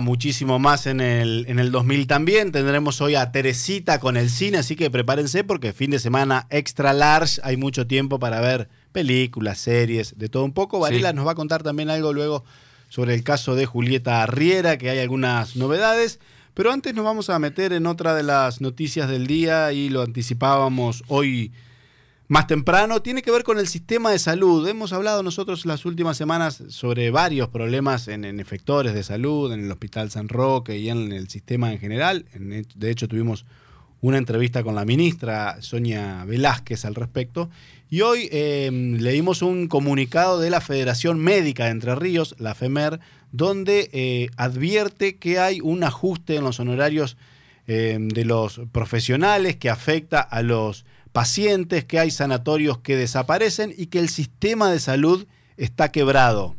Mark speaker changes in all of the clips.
Speaker 1: muchísimo más en el, en el 2000 también. Tendremos hoy a Teresita con el cine, así que prepárense porque fin de semana extra large, hay mucho tiempo para ver películas, series, de todo un poco. Varela nos va a contar también algo luego sobre el caso de Julieta Arriera, que hay algunas novedades. Pero antes nos vamos a meter en otra de las noticias del día y lo anticipábamos hoy más temprano, tiene que ver con el sistema de salud. Hemos hablado nosotros las últimas semanas sobre varios problemas en, efectores de salud, en el Hospital San Roque y en el sistema en general. De hecho, tuvimos una entrevista con la ministra Sonia Velázquez al respecto. Y hoy em, leímos un comunicado de la Federación Médica de Entre Ríos, la FEMER, donde eh, advierte que hay un ajuste en los honorarios em, de los profesionales que afecta a los pacientes, que hay sanatorios que desaparecen y que el sistema de salud está quebrado.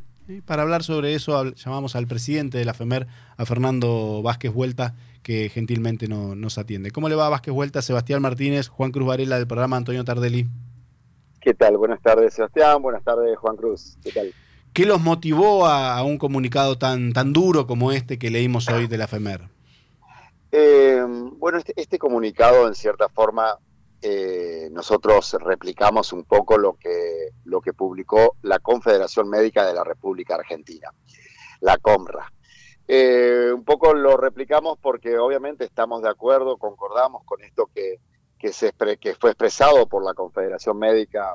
Speaker 1: Para hablar sobre eso llamamos al presidente de la FEMER, a Fernando Vázquez Vuelta, que gentilmente no, nos atiende. ¿Cómo le va Vázquez Vuelta? Sebastián Martínez, Juan Cruz Varela del programa Antonio Tardelli.
Speaker 2: ¿Qué tal? Buenas tardes Sebastián, buenas tardes Juan Cruz. ¿Qué tal?
Speaker 1: ¿Qué los motivó a, un comunicado tan, tan duro como este que leímos hoy de la FEMER?
Speaker 2: Eh, bueno, este, este, comunicado en cierta forma eh, nosotros replicamos un poco lo que, lo que publicó la Confederación Médica de la República Argentina, la COMRA. Eh, un poco lo replicamos porque obviamente estamos de acuerdo, concordamos con esto que, que, fue expresado por la Confederación Médica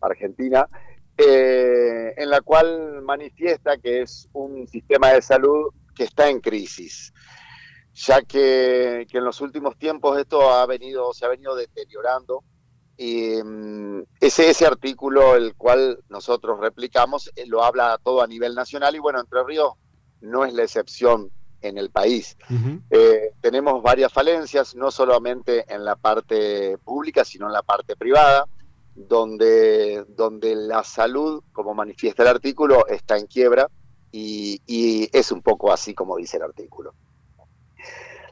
Speaker 2: Argentina, eh, en la cual manifiesta que es un sistema de salud que está en crisis ya que, en los últimos tiempos esto ha venido, se ha venido deteriorando. Y mm, ese, ese artículo, el cual nosotros replicamos, eh, lo habla todo a nivel nacional y bueno, Entre Ríos no es la excepción en el país. Eh, tenemos varias falencias, no solamente en la parte pública, sino en la parte privada, donde, donde la salud, como manifiesta el artículo, está en quiebra y, y es un poco así como dice el artículo.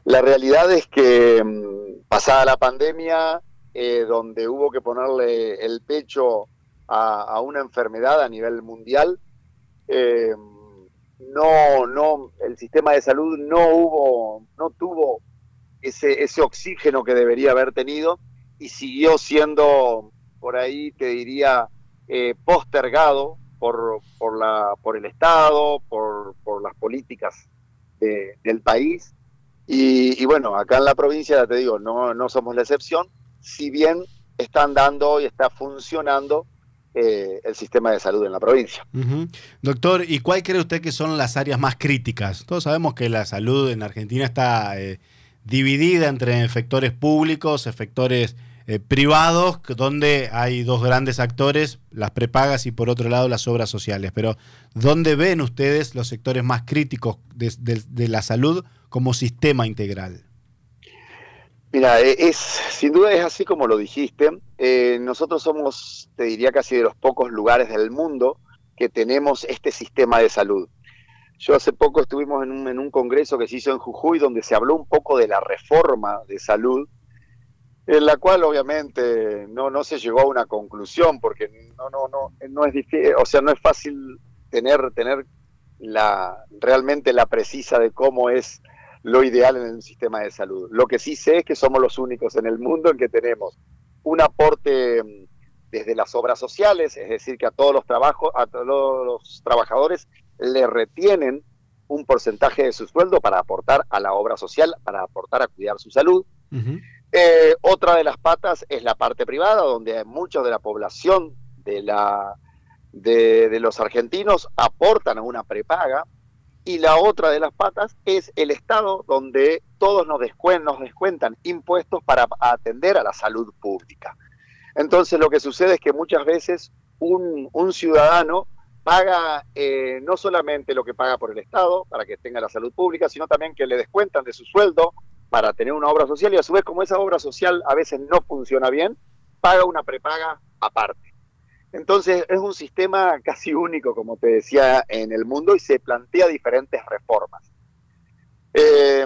Speaker 2: La realidad es que mm, pasada la pandemia, eh, donde hubo que ponerle el pecho a, una enfermedad a nivel mundial, eh, no, no, el sistema de salud no hubo, no tuvo ese, ese oxígeno que debería haber tenido y siguió siendo, por ahí te diría, eh, postergado por, por, la, por el Estado, por, por las políticas del país y, bueno, acá en la provincia, te digo, no, no somos la excepción, si bien están dando y está funcionando eh, el sistema de salud en la provincia.
Speaker 1: Doctor, ¿y cuál cree usted que son las áreas más críticas? Todos sabemos que la salud en Argentina está eh, dividida entre efectores públicos, efectores eh, privados, donde hay dos grandes actores, las prepagas y por otro lado las obras sociales. Pero, ¿dónde ven ustedes los sectores más críticos de la salud como sistema integral?
Speaker 2: Mira, e, es sin duda es así como lo dijiste. Eh, nosotros somos, te diría, casi de los pocos lugares del mundo que tenemos este sistema de salud. Yo hace poco estuvimos en un congreso que se hizo en Jujuy donde se habló un poco de la reforma de salud, en la cual obviamente no, no se llegó a una conclusión porque no, no, no, no es difícil, o sea, no es fácil tener, tener la, realmente la precisa de cómo es lo ideal en un sistema de salud. Lo que sí sé es que somos los únicos en el mundo en que tenemos un aporte mm, desde las obras sociales, es decir, que a todos los trabajos, a todos los trabajadores le retienen un porcentaje de su sueldo para aportar a la obra social, para aportar a cuidar su salud. Eh, otra de las patas es la parte privada, donde mucha de la población de, la, de, los argentinos aportan a una prepaga y la otra de las patas es el Estado donde todos nos, descuentan impuestos para atender a la salud pública. Entonces lo que sucede es que muchas veces un, ciudadano paga eh, no solamente lo que paga por el Estado para que tenga la salud pública, sino también que le descuentan de su sueldo para tener una obra social y a su vez como esa obra social a veces no funciona bien, paga una prepaga aparte. Entonces es un sistema casi único, como te decía, en el mundo y se plantea diferentes reformas. Eh,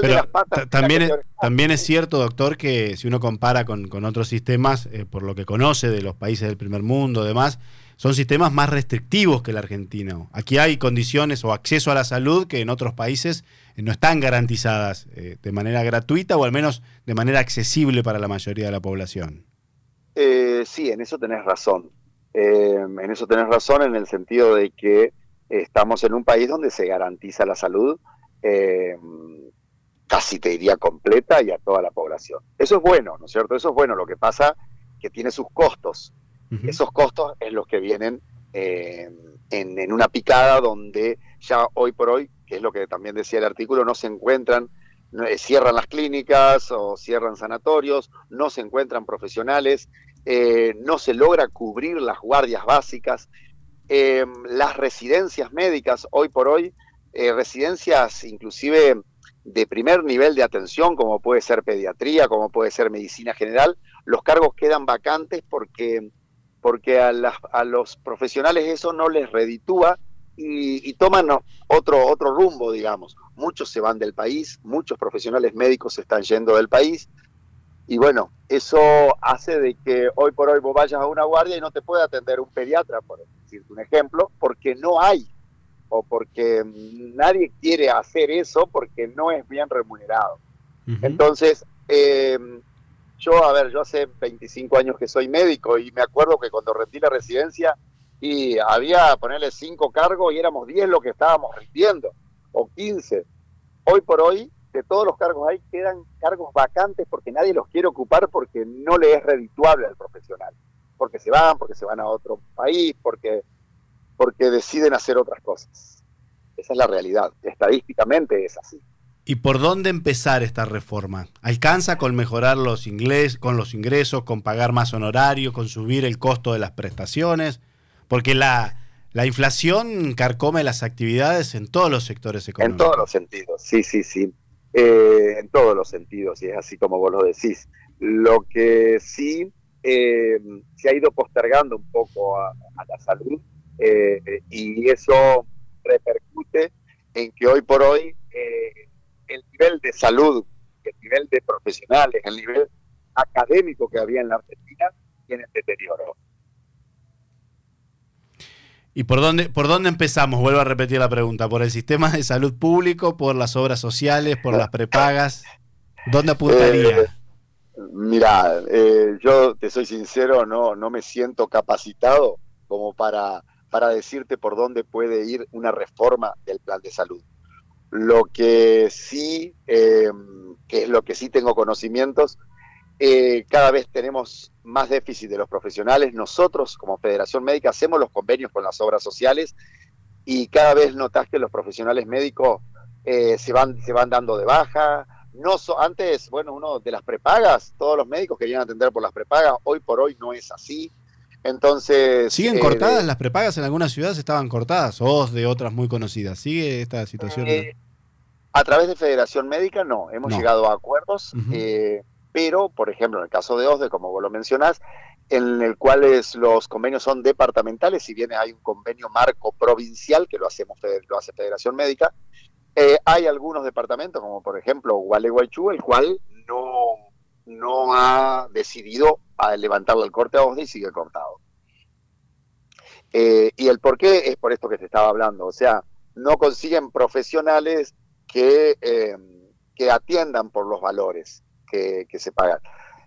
Speaker 2: de las patas.
Speaker 1: También es, también es cierto, doctor, que si uno compara con, otros sistemas, eh, por lo que conoce de los países del primer mundo, demás, son sistemas más restrictivos que el argentino. Aquí hay condiciones o acceso a la salud que en otros países eh, no están garantizadas eh, de manera gratuita o al menos de manera accesible para la mayoría de la población.
Speaker 2: sí, en eso tenés razón. en eso tenés razón en el sentido de que estamos en un país donde se garantiza la salud casi te diría completa y a toda la población. Eso es bueno, ¿no es cierto? Eso es bueno. Lo que pasa que tiene sus costos. Esos costos es los que vienen eh, en, una picada donde ya hoy por hoy, que es lo que también decía el artículo, no se encuentran, eh, cierran las clínicas o cierran sanatorios, no se encuentran profesionales, eh, no se logra cubrir las guardias básicas, las residencias médicas hoy por hoy, residencias inclusive de primer nivel de atención, como puede ser pediatría, como puede ser medicina general, los cargos quedan vacantes porque, porque a, a los profesionales eso no les reditúa y, toman otro, otro rumbo, digamos. Muchos se van del país, muchos profesionales médicos se están yendo del país. Y bueno, eso hace de que hoy por hoy vos vayas a una guardia y no te pueda atender un pediatra, por decirte un ejemplo, porque no hay o porque nadie quiere hacer eso porque no es bien remunerado. Entonces, eh, yo, a ver, yo hace 25 años que soy médico y me acuerdo que cuando rendí la residencia y había, ponerle 5 cargos y éramos 10 los que estábamos rindiendo, o 15. Hoy por hoy, de todos los cargos hay, quedan cargos vacantes porque nadie los quiere ocupar porque no le es redituable al profesional. Porque se van, porque se van a otro país, porque porque deciden hacer otras cosas. Esa es la realidad. Estadísticamente es así.
Speaker 1: ¿Y por dónde empezar esta reforma? ¿Alcanza con mejorar los ingresos, con los ingresos, con pagar más honorario, con subir el costo de las prestaciones? Porque la, la inflación carcome las actividades en todos los sectores económicos.
Speaker 2: En todos los sentidos, sí, sí, sí. Eh, en todos los sentidos, y es así como vos lo decís. Lo que sí eh, se ha ido postergando un poco a la salud eh, y eso repercute en que hoy por hoy eh, el nivel de salud, el nivel de profesionales, el nivel académico que había en la Argentina tiene deterioro.
Speaker 1: ¿Y por dónde, por dónde empezamos? Vuelvo a repetir la pregunta. ¿Por el sistema de salud público, por las obras sociales, por las prepagas? ¿Dónde apuntaría?
Speaker 2: Eh, mira, yo te soy sincero, no, no me siento capacitado como para para decirte por dónde puede ir una reforma del plan de salud. Lo que sí, em, que es lo que sí tengo conocimientos, eh, cada vez tenemos más déficit de los profesionales. Nosotros, como Federación Médica, hacemos los convenios con las obras sociales y cada vez notas que los profesionales médicos eh, se, van, se van dando de baja. No antes, bueno, uno de las prepagas, todos los médicos querían atender por las prepagas, hoy por hoy no es así. Entonces.
Speaker 1: ¿Siguen eh, cortadas las prepagas en algunas ciudades? Estaban cortadas, o de otras muy conocidas. ¿Sigue esta situación?
Speaker 2: Eh, a través de Federación Médica, no. Hemos llegado a acuerdos, eh, pero, por ejemplo, en el caso de OSDE, como vos lo mencionás, en el cual los convenios son departamentales, si bien hay un convenio marco provincial, que lo, hacemos, lo hace Federación Médica, hay algunos departamentos, como por ejemplo Gualeguaychú, el cual no, no ha decidido a levantarlo el corte a OSDE y sigue cortado. Eh, y el por qué es por esto que se estaba hablando, o sea, no consiguen profesionales que, eh, que atiendan por los valores que, se pagan.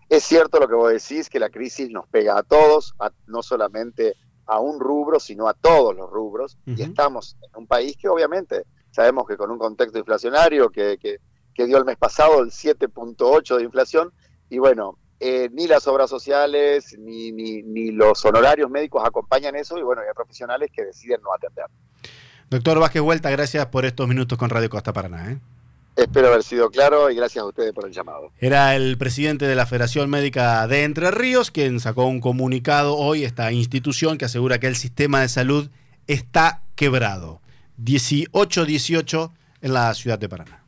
Speaker 2: Es cierto lo que vos decís, que la crisis nos pega a todos, no solamente a un rubro, sino a todos los rubros, y estamos en un país que obviamente sabemos que con un contexto inflacionario que, que, que dio el mes pasado el 7.8 de inflación, y bueno, eh, ni las obras sociales ni, ni, los honorarios médicos acompañan eso y bueno, hay profesionales que deciden no atender.
Speaker 1: Doctor Vázquez Vuelta, gracias por estos minutos con Radio Costa Paraná. ¿eh?
Speaker 2: Espero haber sido claro y gracias a ustedes por el llamado.
Speaker 1: Era el presidente de la Federación Médica de Entre Ríos quien sacó un comunicado hoy, esta institución que asegura que el sistema de salud está quebrado. 18-18 en la ciudad de Paraná.